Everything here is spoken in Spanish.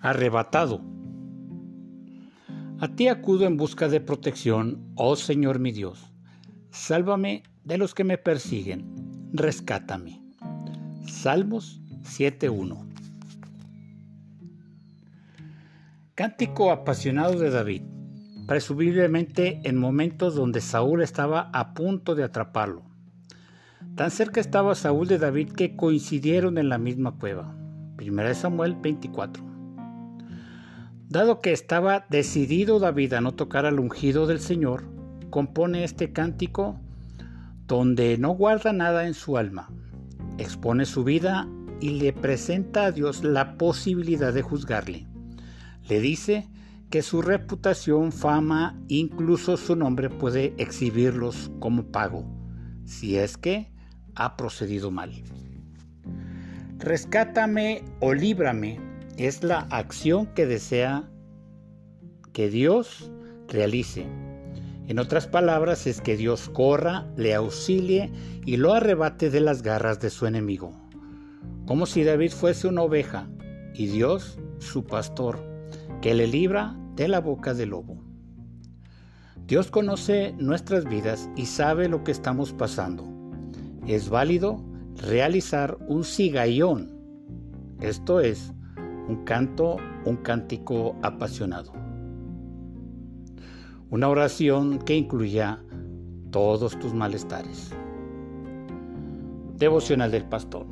arrebatado. A ti acudo en busca de protección, oh Señor mi Dios. Sálvame de los que me persiguen, rescátame. Salmos 7.1 Cántico apasionado de David, presumiblemente en momentos donde Saúl estaba a punto de atraparlo. Tan cerca estaba Saúl de David que coincidieron en la misma cueva. 1 Samuel 24. Dado que estaba decidido David a no tocar al ungido del Señor, compone este cántico donde no guarda nada en su alma, expone su vida y le presenta a Dios la posibilidad de juzgarle. Le dice que su reputación, fama, incluso su nombre puede exhibirlos como pago, si es que ha procedido mal. Rescátame o líbrame es la acción que desea que Dios realice. En otras palabras, es que Dios corra, le auxilie y lo arrebate de las garras de su enemigo. Como si David fuese una oveja y Dios su pastor, que le libra de la boca del lobo. Dios conoce nuestras vidas y sabe lo que estamos pasando. Es válido realizar un sigayón, esto es, un canto, un cántico apasionado. Una oración que incluya todos tus malestares. Devocional del Pastor.